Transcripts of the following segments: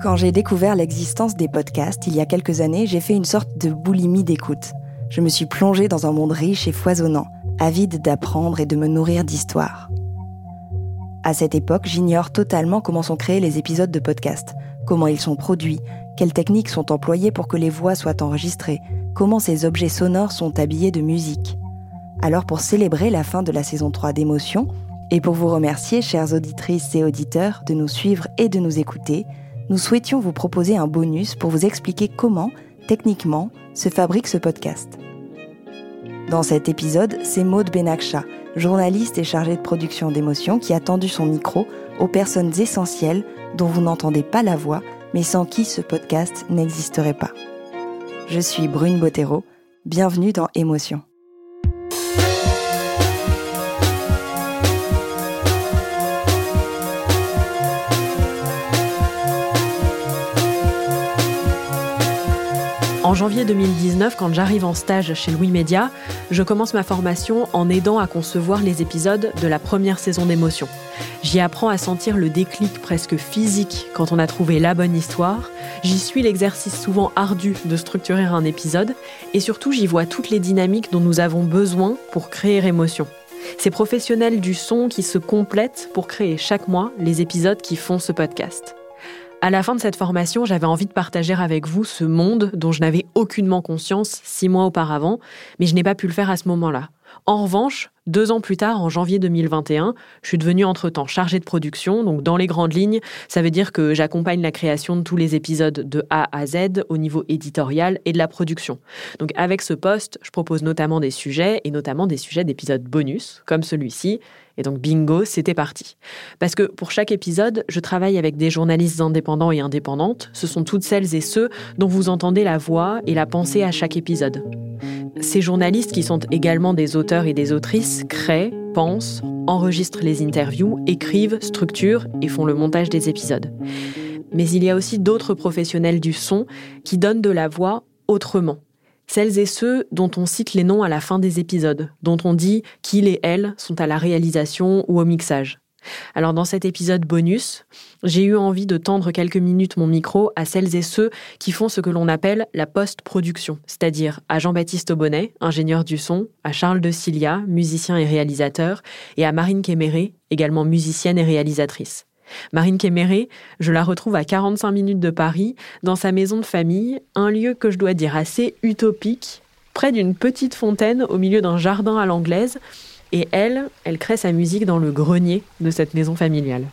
Quand j'ai découvert l'existence des podcasts il y a quelques années, j'ai fait une sorte de boulimie d'écoute. Je me suis plongée dans un monde riche et foisonnant, avide d'apprendre et de me nourrir d'histoires. À cette époque, j'ignore totalement comment sont créés les épisodes de podcast, comment ils sont produits, quelles techniques sont employées pour que les voix soient enregistrées, comment ces objets sonores sont habillés de musique. Alors pour célébrer la fin de la saison 3 d'émotion, et pour vous remercier, chères auditrices et auditeurs, de nous suivre et de nous écouter, nous souhaitions vous proposer un bonus pour vous expliquer comment, techniquement, se fabrique ce podcast. Dans cet épisode, c'est Maude Benakcha, journaliste et chargée de production d'émotions, qui a tendu son micro aux personnes essentielles dont vous n'entendez pas la voix, mais sans qui ce podcast n'existerait pas. Je suis Brune Bottero, bienvenue dans Émotion. En janvier 2019, quand j'arrive en stage chez Louis Média, je commence ma formation en aidant à concevoir les épisodes de la première saison d'émotion. J'y apprends à sentir le déclic presque physique quand on a trouvé la bonne histoire. J'y suis l'exercice souvent ardu de structurer un épisode. Et surtout, j'y vois toutes les dynamiques dont nous avons besoin pour créer émotion. Ces professionnels du son qui se complètent pour créer chaque mois les épisodes qui font ce podcast. À la fin de cette formation, j'avais envie de partager avec vous ce monde dont je n'avais aucunement conscience six mois auparavant, mais je n'ai pas pu le faire à ce moment-là. En revanche, deux ans plus tard, en janvier 2021, je suis devenue entre-temps chargée de production. Donc, dans les grandes lignes, ça veut dire que j'accompagne la création de tous les épisodes de A à Z au niveau éditorial et de la production. Donc, avec ce poste, je propose notamment des sujets et notamment des sujets d'épisodes bonus, comme celui-ci. Et donc, bingo, c'était parti. Parce que pour chaque épisode, je travaille avec des journalistes indépendants et indépendantes. Ce sont toutes celles et ceux dont vous entendez la voix et la pensée à chaque épisode. Ces journalistes, qui sont également des auteurs et des autrices, créent, pensent, enregistrent les interviews, écrivent, structurent et font le montage des épisodes. Mais il y a aussi d'autres professionnels du son qui donnent de la voix autrement. Celles et ceux dont on cite les noms à la fin des épisodes, dont on dit qu'ils et elles sont à la réalisation ou au mixage. Alors dans cet épisode bonus, j'ai eu envie de tendre quelques minutes mon micro à celles et ceux qui font ce que l'on appelle la post-production, c'est-à-dire à Jean-Baptiste Aubonnet, ingénieur du son, à Charles de Cilia, musicien et réalisateur, et à Marine Kéméré, également musicienne et réalisatrice. Marine Kéméré, je la retrouve à 45 minutes de Paris, dans sa maison de famille, un lieu que je dois dire assez utopique, près d'une petite fontaine au milieu d'un jardin à l'anglaise, et elle, elle crée sa musique dans le grenier de cette maison familiale.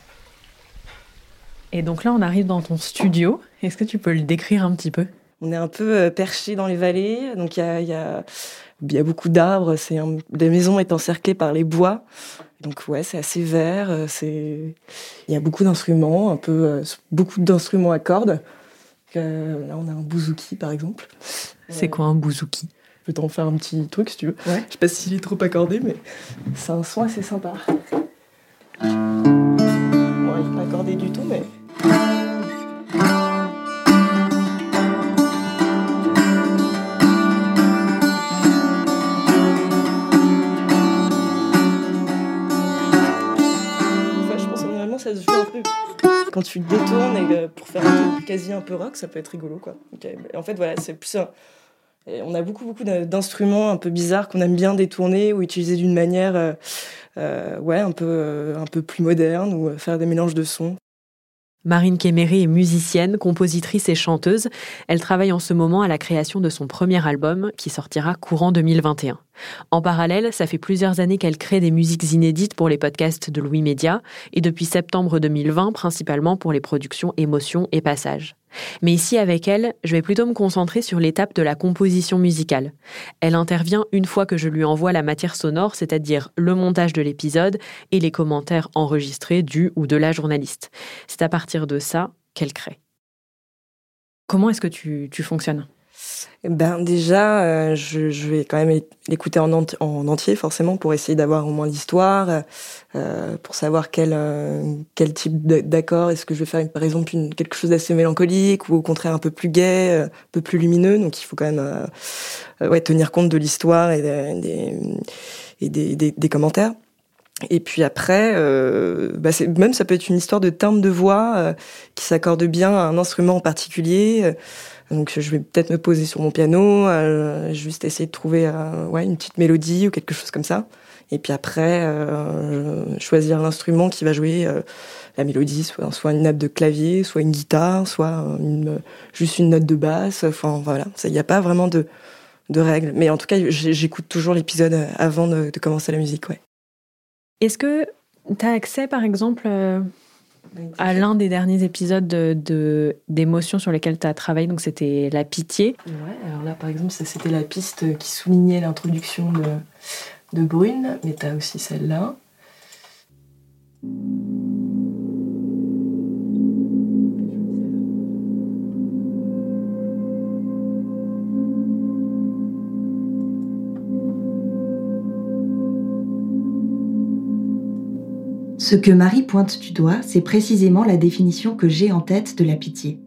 Et donc là, on arrive dans ton studio. Est-ce que tu peux le décrire un petit peu? On est un peu euh, perché dans les vallées, donc il y a, y, a, y a, beaucoup d'arbres. C'est des maisons est encerclées par les bois, donc ouais, c'est assez vert. euh, C'est il y a beaucoup d'instruments, un peu euh, beaucoup d'instruments à cordes. Euh, là, on a un bouzouki par exemple. C'est quoi un bouzouki? Peux t'en faire un petit truc si tu veux. Ouais. Je sais pas s'il est trop accordé, mais c'est un son assez sympa. Bon, il est pas accordé du tout, mais. Enfin, je pense que normalement ça se joue un peu. Quand tu le détournes et pour faire un truc quasi un peu rock, ça peut être rigolo quoi. En fait, voilà, c'est plus un. On a beaucoup, d'instruments un peu bizarres qu'on aime bien détourner ou utiliser d'une manière euh, euh, ouais, un, peu, euh, un peu plus moderne ou faire des mélanges de sons. Marine Kéméré est musicienne, compositrice et chanteuse. Elle travaille en ce moment à la création de son premier album qui sortira courant 2021. En parallèle, ça fait plusieurs années qu'elle crée des musiques inédites pour les podcasts de Louis Média et depuis septembre 2020 principalement pour les productions Émotions et Passages. Mais ici avec elle, je vais plutôt me concentrer sur l'étape de la composition musicale. Elle intervient une fois que je lui envoie la matière sonore, c'est-à-dire le montage de l'épisode et les commentaires enregistrés du ou de la journaliste. C'est à partir de ça qu'elle crée. Comment est-ce que tu, tu fonctionnes? Ben déjà, euh, je, vais quand même l'écouter en, enti en, entier forcément pour essayer d'avoir au moins l'histoire, euh, pour savoir quel euh, quel type d'accord est-ce que je vais faire par exemple quelque chose d'assez mélancolique ou au contraire un peu plus gai, un peu plus lumineux. Donc il faut quand même ouais tenir compte de l'histoire et, des, et des, des, commentaires. Et puis après, bah même ça peut être une histoire de timbre de voix qui s'accorde bien à un instrument en particulier. Donc je vais peut-être me poser sur mon piano, euh, juste essayer de trouver euh, ouais, une petite mélodie ou quelque chose comme ça. Et puis après, euh, choisir l'instrument qui va jouer la mélodie, soit, une nappe de clavier, soit une guitare, soit juste une note de basse. Enfin voilà, il n'y a pas vraiment de, de règles. Mais en tout cas, j'écoute toujours l'épisode avant de, commencer la musique. Ouais. Est-ce que tu as accès, par exemple, à l'un des derniers épisodes d'émotions de, de, sur lesquels tu as travaillé Donc, c'était La Pitié. Ouais, alors là, par exemple, c'était la piste qui soulignait l'introduction de, de Brune, mais tu as aussi celle-là. Ce que Marie pointe du doigt, c'est précisément la définition que j'ai en tête de la pitié.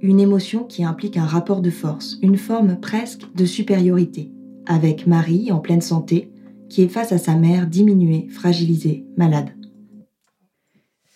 Une émotion qui implique un rapport de force, une forme presque de supériorité, avec Marie en pleine santé, qui est face à sa mère diminuée, fragilisée, malade.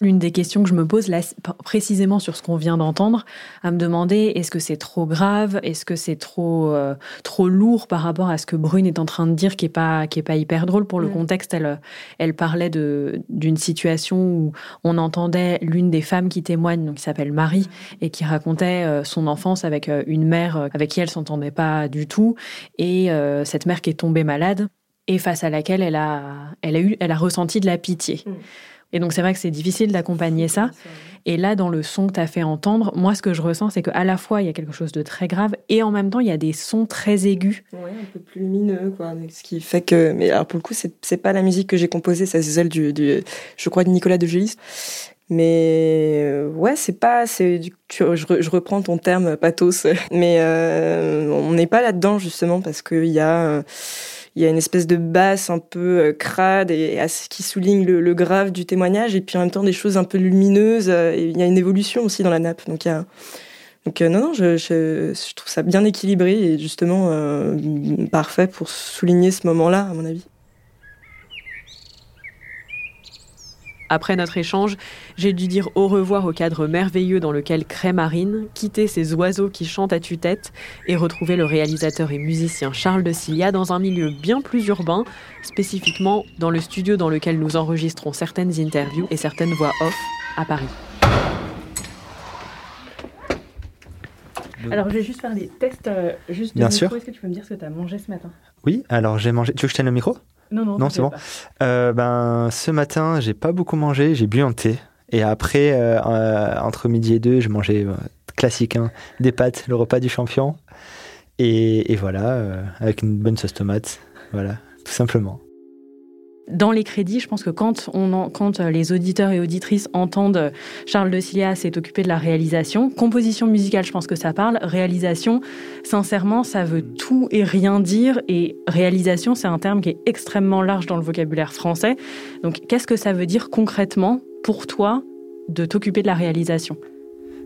L'une des questions que je me pose là, précisément sur ce qu'on vient d'entendre, à me demander est-ce que c'est trop grave, est-ce que c'est trop euh, trop lourd par rapport à ce que Brune est en train de dire, qui est pas qui est pas hyper drôle? Pour le mmh. contexte. Elle elle parlait de d'une situation où on entendait l'une des femmes qui témoigne, donc qui s'appelle Marie, et qui racontait euh, son enfance avec euh, une mère avec qui elle s'entendait pas du tout, et euh, cette mère qui est tombée malade et face à laquelle elle a elle a eu elle a ressenti de la pitié. Mmh. Et donc, c'est vrai que c'est difficile d'accompagner ça. Et là, dans le son que tu as fait entendre, moi, ce que je ressens, c'est qu'à la fois, il y a quelque chose de très grave et en même temps, il y a des sons très aigus. Oui, un peu plus lumineux, quoi. Ce qui fait que. Mais alors, pour le coup, c'est pas la musique que j'ai composée, c'est celle du, je crois, de Nicolas de Gélis. Mais euh, ouais, c'est pas. C'est, je, je, reprends ton terme pathos. Mais euh, on n'est pas là-dedans, justement, parce qu'il y a. Euh, il y a une espèce de basse un peu crade et qui souligne le, grave du témoignage. Et puis en même temps des choses un peu lumineuses et il y a une évolution aussi dans la nappe. Donc euh, non non je, trouve ça bien équilibré et justement euh, parfait pour souligner ce moment là à mon avis Après notre échange, j'ai dû dire au revoir au cadre merveilleux dans lequel crée Marine, quitter ces oiseaux qui chantent à tue-tête et retrouver le réalisateur et musicien Charles de Cilia dans un milieu bien plus urbain, spécifiquement dans le studio dans lequel nous enregistrons certaines interviews et certaines voix off à Paris. Alors, je vais juste faire des tests euh, juste de Bien micro. sûr. Est-ce que tu peux me dire ce que tu as mangé ce matin? Oui, alors j'ai mangé. Tu veux que je tienne le micro? Non, non, non c'est bon. Euh, ben, ce matin, j'ai pas beaucoup mangé, j'ai bu un thé Et après, euh, euh, entre midi et deux, je mangeais classique, hein, des pâtes, le repas du champion. Et, et voilà, avec une bonne sauce tomate. Voilà, tout simplement. Dans les crédits, je pense que quand, on en- quand euh, les auditeurs et auditrices entendent euh, Charles de Cilia s'est occupé de la réalisation, composition musicale, je pense que ça parle, réalisation, sincèrement, ça veut tout et rien dire. Et réalisation, c'est un terme qui est extrêmement large dans le vocabulaire français. Donc, qu'est-ce que ça veut dire concrètement pour toi de t'occuper de la réalisation?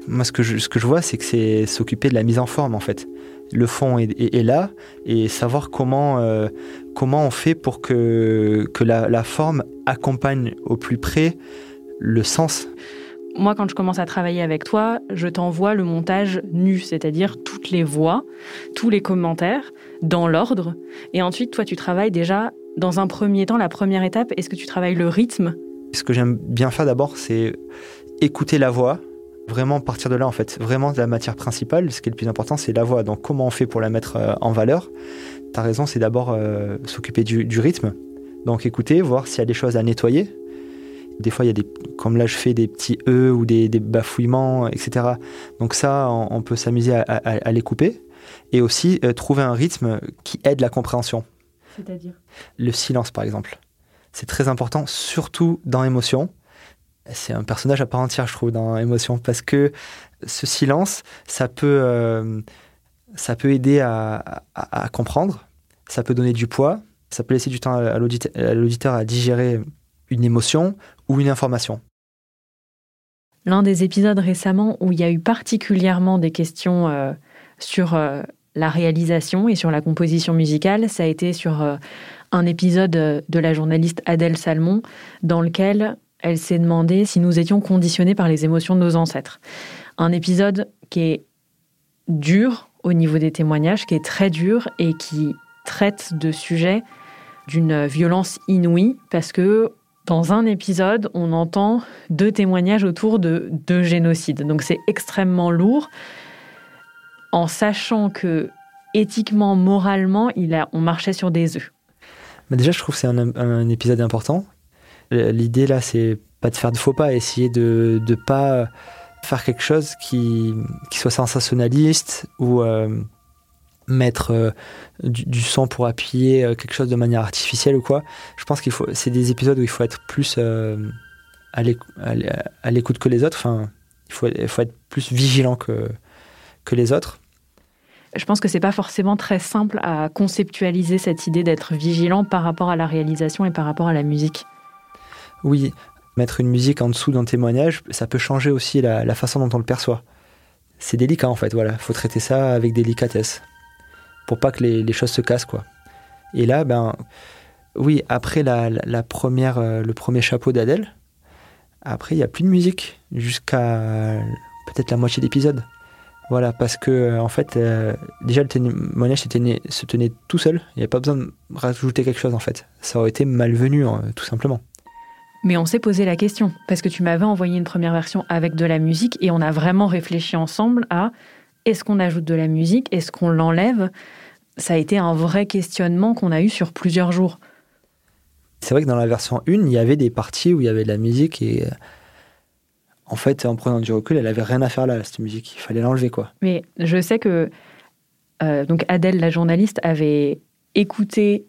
Moi, ce que je, ce que je vois, c'est que c'est s'occuper de la mise en forme, en fait. Le fond est, est- est là, et savoir comment, euh, comment on fait pour que, que la, la forme accompagne au plus près le sens. Moi, quand je commence à travailler avec toi, je t'envoie le montage nu, c'est-à-dire toutes les voix, tous les commentaires, dans l'ordre. Et ensuite, toi, tu travailles déjà, dans un premier temps, la première étape, est-ce que tu travailles le rythme? Ce que j'aime bien faire d'abord, c'est écouter la voix, vraiment partir de là en fait, vraiment de la matière principale. Ce qui est le plus important, c'est la voix. Donc comment on fait pour la mettre euh, en valeur? T'as raison, c'est d'abord euh, s'occuper du, du rythme. Donc écouter, voir s'il y a des choses à nettoyer. Des fois, il y a des, comme là, je fais des petits e ou des, des bafouillements, etc. Donc ça, on, on peut s'amuser à, à- à les couper. Et aussi euh, trouver un rythme qui aide la compréhension C'est-à-dire? Le silence par exemple. C'est très important, surtout dans émotion. C'est un personnage à part entière, je trouve, dans émotion, parce que ce silence, ça peut, euh, ça peut aider à, comprendre, ça peut donner du poids, ça peut laisser du temps à l'audite- à l'auditeur à digérer une émotion ou une information. L'un des épisodes récemment où il y a eu particulièrement des questions euh, sur euh, la réalisation et sur la composition musicale, ça a été sur un épisode de la journaliste Adèle Salmon, dans lequel elle s'est demandé si nous étions conditionnés par les émotions de nos ancêtres. Un épisode qui est dur au niveau des témoignages, qui est très dur et qui traite de sujets d'une violence inouïe, parce que dans un épisode, on entend deux témoignages autour de deux génocides. Donc c'est extrêmement lourd, en sachant que éthiquement, moralement, on marchait sur des œufs. Mais déjà, je trouve que c'est un épisode important. L'idée là, c'est pas de faire de faux pas, essayer de ne pas faire quelque chose qui, qui soit sensationnaliste ou euh, mettre euh, du, du, son pour appuyer euh, quelque chose de manière artificielle ou quoi. Je pense qu'il faut, c'est des épisodes où il faut être plus euh, à l'écoute que les autres. Enfin, il faut, il faut être plus vigilant que, que les autres. Je pense que c'est pas forcément très simple à conceptualiser cette idée d'être vigilant par rapport à la réalisation et par rapport à la musique. Oui, mettre une musique en dessous d'un témoignage, ça peut changer aussi la, façon dont on le perçoit. C'est délicat en fait, voilà. Faut traiter ça avec délicatesse pour pas que les, choses se cassent quoi. Et là, ben, oui, après la, première, euh, le premier chapeau d'Adèle, après il y a plus de musique jusqu'à peut-être la moitié d'épisode. Voilà, parce que en fait, euh, déjà le témoignage se tenait, tout seul. Il n'y avait pas besoin de rajouter quelque chose en fait. Ça aurait été malvenu, hein, tout simplement. Mais on s'est posé la question, parce que tu m'avais envoyé une première version avec de la musique et on a vraiment réfléchi ensemble à est-ce qu'on ajoute de la musique, est-ce qu'on l'enlève? Ça a été un vrai questionnement qu'on a eu sur plusieurs jours. C'est vrai que dans la version 1, il y avait des parties où il y avait de la musique et en fait, en prenant du recul, elle avait rien à faire là, cette musique. Il fallait l'enlever, quoi. Mais je sais que euh, donc Adèle, la journaliste, avait écouté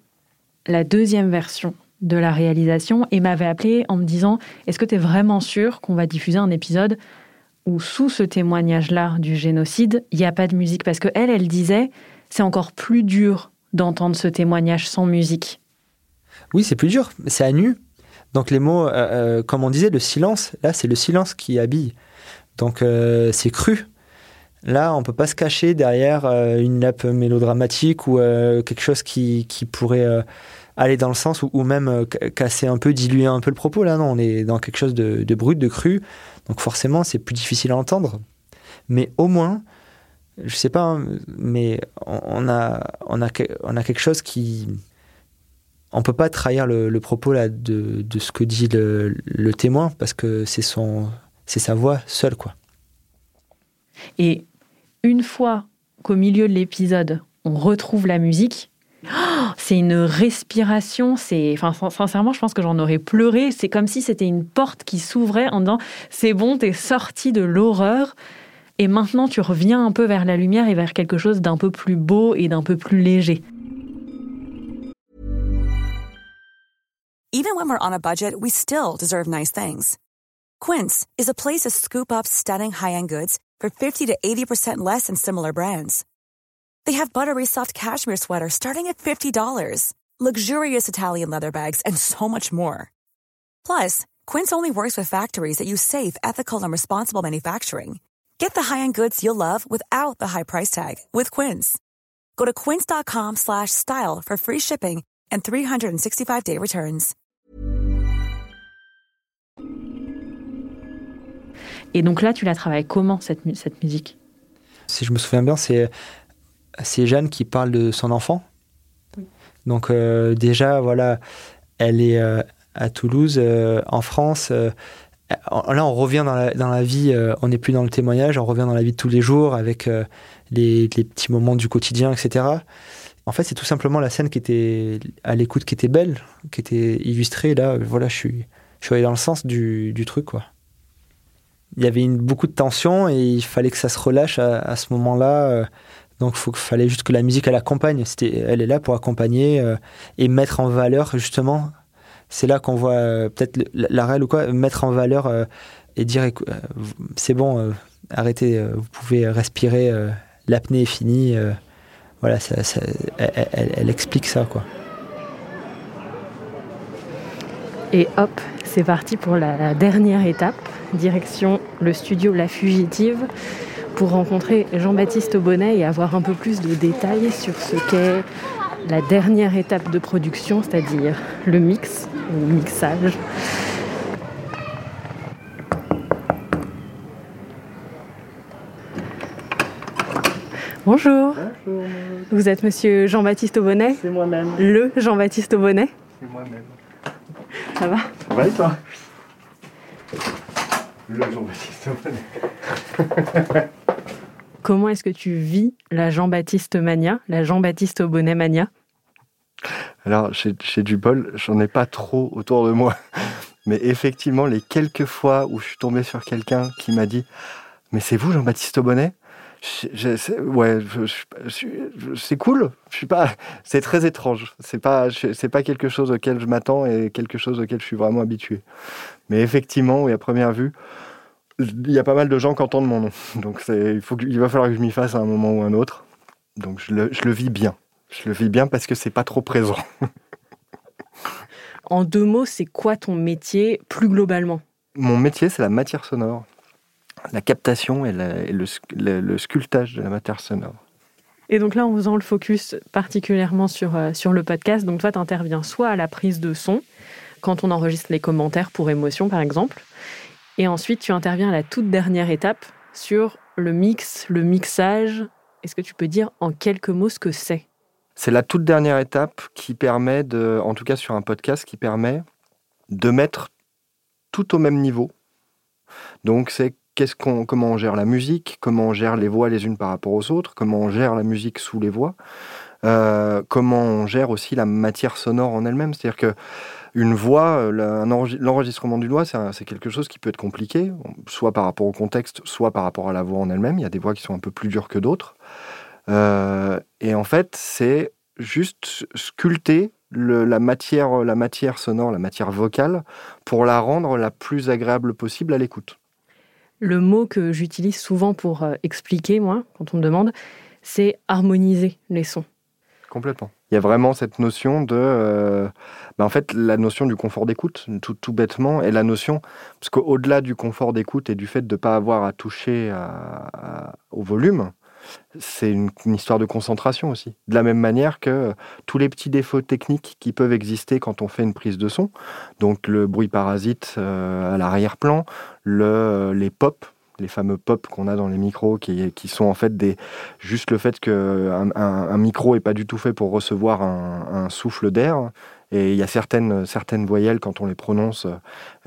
la deuxième version de la réalisation et m'avait appelé en me disant Est-ce que tu es vraiment sûr qu'on va diffuser un épisode où, sous ce témoignage-là du génocide, il n'y a pas de musique? Parce que elle, elle disait C'est encore plus dur d'entendre ce témoignage sans musique. Oui, c'est plus dur, c'est à nu. Donc les mots, euh, euh, comme on disait, le silence, là, c'est le silence qui habille. Donc euh, c'est cru. Là, on peut pas se cacher derrière une nappe mélodramatique ou quelque chose qui, qui pourrait aller dans le sens ou, même casser un peu, diluer un peu le propos. Là, non, on est dans quelque chose de, de brut, de cru. Donc forcément, c'est plus difficile à entendre. Mais au moins, je sais pas, hein, mais on a, on, a, on a quelque chose qui on peut pas trahir le, le propos là de, de, ce que dit le, le témoin parce que c'est son c'est sa voix seule quoi. Et une fois qu'au milieu de l'épisode on retrouve la musique, c'est une respiration, c'est, sincèrement, je pense que j'en aurais pleuré. C'est comme si c'était une porte qui s'ouvrait en disant, c'est bon, t'es sorti de l'horreur. Et maintenant, tu reviens un peu vers la lumière et vers quelque chose d'un peu plus beau et d'un peu plus léger. Even when we're on a budget, we still deserve nice things. Quince is a place to scoop up stunning high-end goods for 50 to 80% less than similar brands. They have buttery soft cashmere sweaters starting at $50, luxurious Italian leather bags, and so much more. Plus, Quince only works with factories that use safe, ethical, and responsible manufacturing. Get the high-end goods you'll love without the high price tag with Quince. Go to quince.com/style for free shipping and 365-day returns. Et donc là, tu la travailles comment cette, cette musique Si je me souviens bien, c'est c'est Jeanne qui parle de son enfant. Donc euh, déjà, voilà, elle est euh, à Toulouse, euh, en France. là, on revient dans la, dans la vie, on n'est plus dans le témoignage, on revient dans la vie de tous les jours avec les, les, petits moments du quotidien, etc. En fait, c'est tout simplement la scène qui était à l'écoute, qui était belle, qui était illustrée. Là, voilà, je suis, je suis allé dans le sens du, du truc, quoi. Il y avait une, beaucoup de tension et il fallait que ça se relâche à, à ce moment-là donc il fallait juste que la musique elle accompagne. elle est là pour accompagner euh, et mettre en valeur justement. C'est là qu'on voit euh, peut-être la réelle ou quoi, mettre en valeur euh, et dire c'est bon, arrêtez, vous pouvez respirer, l'apnée est finie. voilà, elle, explique ça quoi. Et hop, c'est parti pour la dernière étape, direction le studio La Fugitive pour rencontrer Jean-Baptiste Bonnet et avoir un peu plus de détails sur ce qu'est la dernière étape de production, c'est-à-dire le mix, le mixage. Bonjour. Bonjour. Vous êtes monsieur Jean-Baptiste Aubonnet C'est moi-même. Le Jean-Baptiste Aubonnet C'est moi-même. Ça va Ça va et toi Le Jean-Baptiste Aubonnet. Comment est-ce que tu vis la Jean-Baptiste Mania, la Jean-Baptiste Bonnet Mania? Alors, chez, du bol, j'en ai pas trop autour de moi. Mais effectivement, les quelques fois où je suis tombé sur quelqu'un qui m'a dit Mais c'est vous, Jean-Baptiste Aubonnet? Ouais, c'est cool. Je suis pas, c'est très étrange. C'est pas, c'est pas quelque chose auquel je m'attends et quelque chose auquel je suis vraiment habitué. Mais effectivement, oui, à première vue, il y a pas mal de gens qui entendent mon nom. Donc il, faut, il va falloir que je m'y fasse à un moment ou un autre. Donc je le, je le vis bien. Je le vis bien parce que c'est pas trop présent. en deux mots, c'est quoi ton métier plus globalement? Mon métier, c'est la matière sonore, la captation et, le, le, sculptage de la matière sonore. Et donc là, en faisant le focus particulièrement sur, euh, sur le podcast, donc toi, tu interviens soit à la prise de son, quand on enregistre les commentaires pour émotion, par exemple, et ensuite, tu interviens à la toute dernière étape sur le mix, le mixage. Est-ce que tu peux dire en quelques mots ce que c'est? C'est la toute dernière étape qui permet de, en tout cas sur un podcast, qui permet de mettre tout au même niveau. Donc c'est comment on gère la musique, comment on gère les voix les unes par rapport aux autres, comment on gère la musique sous les voix, euh, comment on gère aussi la matière sonore en elle-même. C'est-à-dire que une voix, euh, l'enregistrement d'une voix, c'est quelque chose qui peut être compliqué, soit par rapport au contexte, soit par rapport à la voix en elle-même. Il y a des voix qui sont un peu plus dures que d'autres. Euh, et en fait, c'est juste sculpter la, matière, la matière sonore, la matière vocale, pour la rendre la plus agréable possible à l'écoute. Le mot que j'utilise souvent pour euh, expliquer, moi, quand on me demande, c'est harmoniser les sons. Complètement. Il y a vraiment cette notion de, euh, bah, en fait, la notion du confort d'écoute, tout, tout, bêtement, et la notion, parce qu'au-delà du confort d'écoute et du fait de ne pas avoir à toucher au volume, c'est une, histoire de concentration aussi. De la même manière que tous les petits défauts techniques qui peuvent exister quand on fait une prise de son, donc le bruit parasite euh, à l'arrière-plan, le, les pops, les fameux pop qu'on a dans les micros, qui, qui, sont en fait des juste le fait qu'un un, micro est pas du tout fait pour recevoir un, souffle d'air. Et il y a certaines, certaines voyelles, quand on les prononce,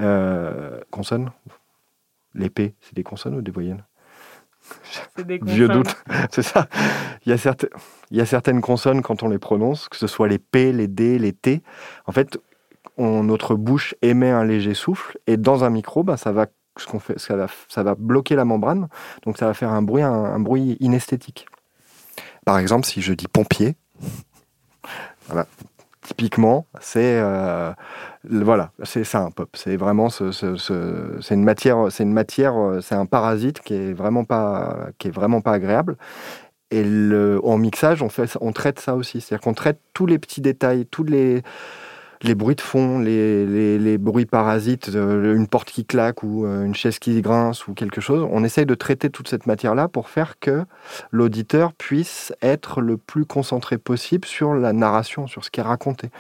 euh, consonnes. Les P, c'est des consonnes ou des voyelles? Vieux doute, c'est ça. Il y, a certaines, il y a certaines consonnes quand on les prononce, que ce soit les P, les D, les T. En fait, on, notre bouche émet un léger souffle et dans un micro, ben, ça va ce qu'on fait, ça va, ça va bloquer la membrane, donc ça va faire un bruit, un, bruit inesthétique. Par exemple, si je dis pompier, typiquement, c'est euh, voilà, c'est ça un pop. C'est vraiment ce, c'est une matière, c'est une matière, c'est un parasite qui est vraiment pas, qui est vraiment pas agréable. Et en mixage, on traite ça aussi, c'est-à-dire qu'on traite tous les petits détails, tous les les bruits de fond, les, bruits parasites, euh, une porte qui claque ou euh, une chaise qui grince ou quelque chose. On essaye de traiter toute cette matière-là pour faire que l'auditeur puisse être le plus concentré possible sur la narration, sur ce qui est raconté.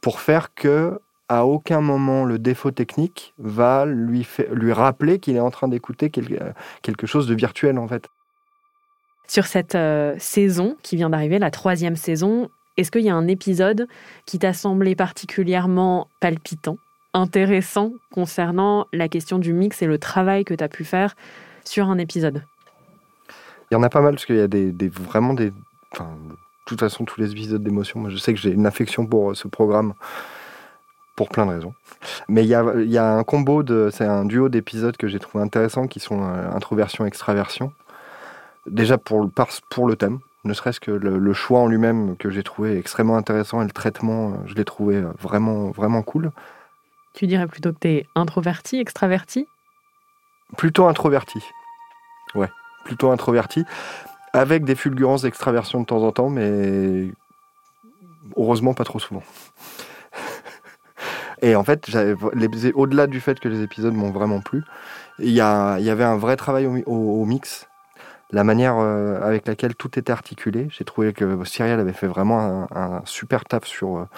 Pour faire que à aucun moment le défaut technique va lui, lui rappeler qu'il est en train d'écouter quelque chose de virtuel en fait. Sur cette euh, saison qui vient d'arriver, la troisième saison, est-ce qu'il y a un épisode qui t'a semblé particulièrement palpitant, intéressant concernant la question du mix et le travail que tu as pu faire sur un épisode? Il y en a pas mal parce qu'il y a des, vraiment des. Enfin, de toute façon, tous les épisodes d'émotion, moi je sais que j'ai une affection pour euh, ce programme pour plein de raisons. Mais il y a, un combo, de, c'est un duo d'épisodes que j'ai trouvé intéressant qui sont euh, introversion-extraversion. Déjà pour, pour le thème, ne serait-ce que le, choix en lui-même que j'ai trouvé extrêmement intéressant et le traitement, euh, je l'ai trouvé euh, vraiment, vraiment cool. Tu dirais plutôt que tu es introverti, extraverti? Plutôt introverti. Ouais, plutôt introverti. Avec des fulgurances d'extraversion de temps en temps, mais heureusement pas trop souvent. Et en fait, au-delà du fait que les épisodes m'ont vraiment plu, il y, y, avait un vrai travail au mix la manière euh, avec laquelle tout était articulé. J'ai trouvé que Cyrielle avait fait vraiment un, super taf sur, euh,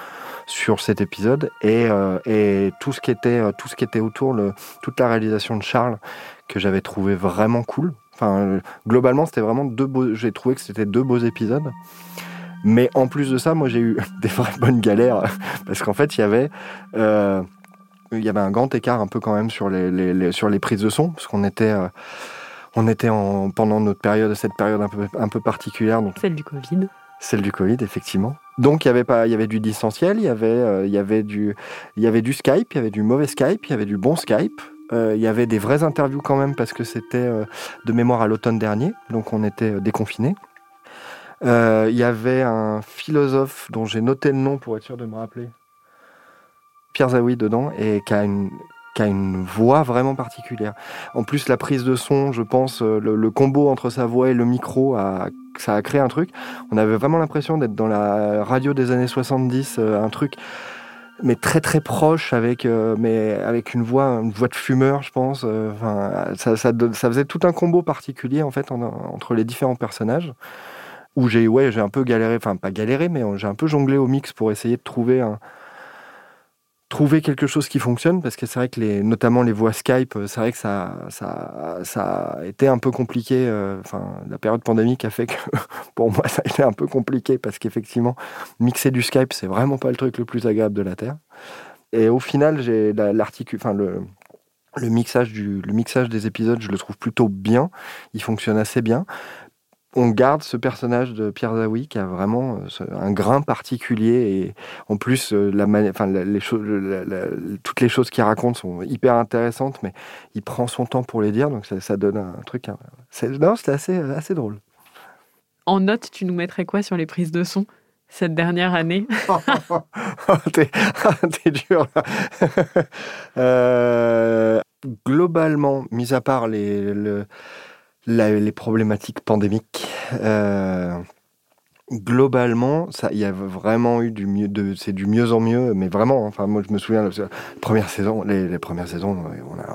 sur cet épisode et, euh, et, tout, ce qui était, tout ce qui était autour, le, toute la réalisation de Charles, que j'avais trouvé vraiment cool. Enfin, globalement, c'était vraiment deux beaux, j'ai trouvé que c'était deux beaux épisodes. Mais en plus de ça, moi j'ai eu des vraies bonnes galères parce qu'en fait, il y avait il y avait un grand écart un peu quand même sur les, sur les prises de son parce qu'on était on était en, pendant notre période, cette période un peu, un peu particulière. Donc, celle du Covid. Celle du Covid, effectivement. Donc il y avait pas, il y avait du distanciel, il y avait, euh, il y avait du, il y avait du Skype, il y avait du mauvais Skype, il y avait du bon Skype. Euh, il y avait des vraies interviews quand même parce que c'était euh, de mémoire à l'automne dernier, donc on était déconfinés. il y avait un philosophe dont j'ai noté le nom pour être sûr de me rappeler. Pierre Zawi dedans et qui a une qui a une voix vraiment particulière. En plus, la prise de son, je pense, euh, le, combo entre sa voix et le micro, ça a créé un truc. On avait vraiment l'impression d'être dans la radio des années 70, euh, un truc mais très très proche avec euh, mais avec une voix une voix de fumeur je pense enfin ça, ça, faisait tout un combo particulier en fait entre les différents personnages où j'ai ouais j'ai un peu galéré enfin pas galéré mais j'ai un peu jonglé au mix pour essayer de trouver un, trouver quelque chose qui fonctionne parce que c'est vrai que les notamment les voix Skype euh, c'est vrai que ça ça ça a été un peu compliqué euh, enfin la période pandémique a fait que pour moi ça a été un peu compliqué parce qu'effectivement mixer du Skype c'est vraiment pas le truc le plus agréable de la terre et au final j'ai l'article enfin le le mixage, du, le mixage des épisodes, je le trouve plutôt bien. Il fonctionne assez bien on garde ce personnage de Pierre Zawi qui a vraiment euh, un grain particulier et en plus euh, la, enfin, les choses, toutes les choses qu'il raconte sont hyper intéressantes, mais il prend son temps pour les dire, donc ça, donne un truc. C'est, non, c'était assez, assez drôle. En note, tu nous mettrais quoi sur les prises de son cette dernière année? T'es, dur. Euh, globalement, mis à part les, les problématiques pandémiques. Euh, globalement, ça, il y a vraiment eu du mieux, c'est du mieux en mieux, mais vraiment. Enfin, moi, je me souviens, la première saison, les, premières saisons,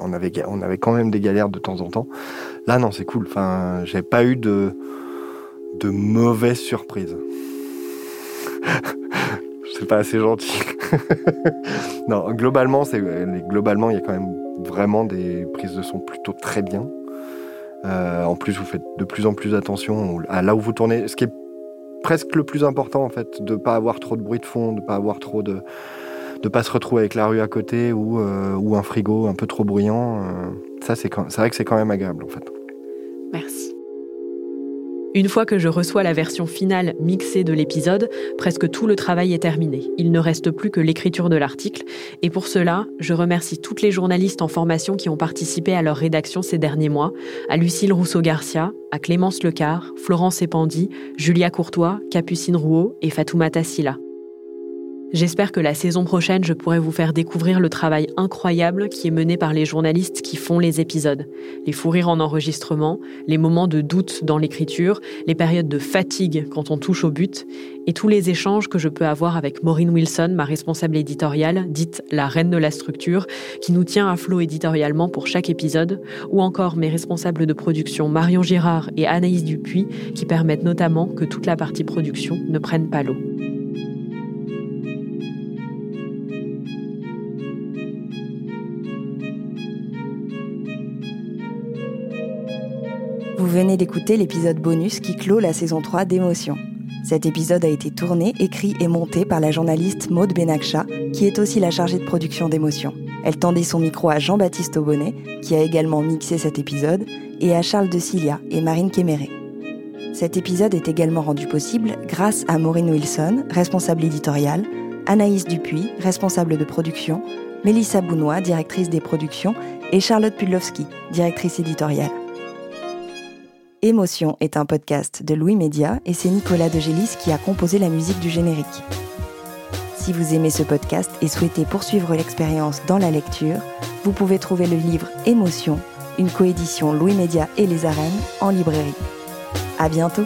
on, avait, on avait quand même des galères de temps en temps. Là, non, c'est cool. Enfin, j'ai pas eu de, de mauvaises surprises. c'est pas assez gentil. non, globalement, c'est, globalement, il y a quand même vraiment des prises de son plutôt très bien. Euh, en plus, vous faites de plus en plus attention à là où vous tournez, ce qui est presque le plus important en fait, de pas avoir trop de bruit de fond, de pas avoir trop de, de pas se retrouver avec la rue à côté ou, euh, ou un frigo un peu trop bruyant. Euh, ça, c'est vrai que c'est quand même agréable en fait. Merci. Une fois que je reçois la version finale mixée de l'épisode, presque tout le travail est terminé. Il ne reste plus que l'écriture de l'article. Et pour cela, je remercie toutes les journalistes en formation qui ont participé à leur rédaction ces derniers mois, à Lucille Rousseau-Garcia, à Clémence Lecar, Florence Epandi, Julia Courtois, Capucine Rouault et Fatoumata Silla. J'espère que la saison prochaine, je pourrai vous faire découvrir le travail incroyable qui est mené par les journalistes qui font les épisodes. Les fous rires en enregistrement, les moments de doute dans l'écriture, les périodes de fatigue quand on touche au but, et tous les échanges que je peux avoir avec Maureen Wilson, ma responsable éditoriale, dite la reine de la structure, qui nous tient à flot éditorialement pour chaque épisode, ou encore mes responsables de production Marion Girard et Anaïs Dupuis, qui permettent notamment que toute la partie production ne prenne pas l'eau. Vous venez d'écouter l'épisode bonus qui clôt la saison 3 d'Émotion. Cet épisode a été tourné, écrit et monté par la journaliste Maude Benakcha, qui est aussi la chargée de production d'Émotion. Elle tendait son micro à Jean-Baptiste Aubonnet, qui a également mixé cet épisode, et à Charles de Cilia et Marine Kéméré. Cet épisode est également rendu possible grâce à Maureen Wilson, responsable éditoriale, Anaïs Dupuis, responsable de production, Mélissa Bounois, directrice des productions, et Charlotte Pudlowski, directrice éditoriale. Émotion est un podcast de Louis Média et c'est Nicolas de Gélis qui a composé la musique du générique. Si vous aimez ce podcast et souhaitez poursuivre l'expérience dans la lecture, vous pouvez trouver le livre Émotion, une coédition Louis Média et les arènes en librairie. À bientôt!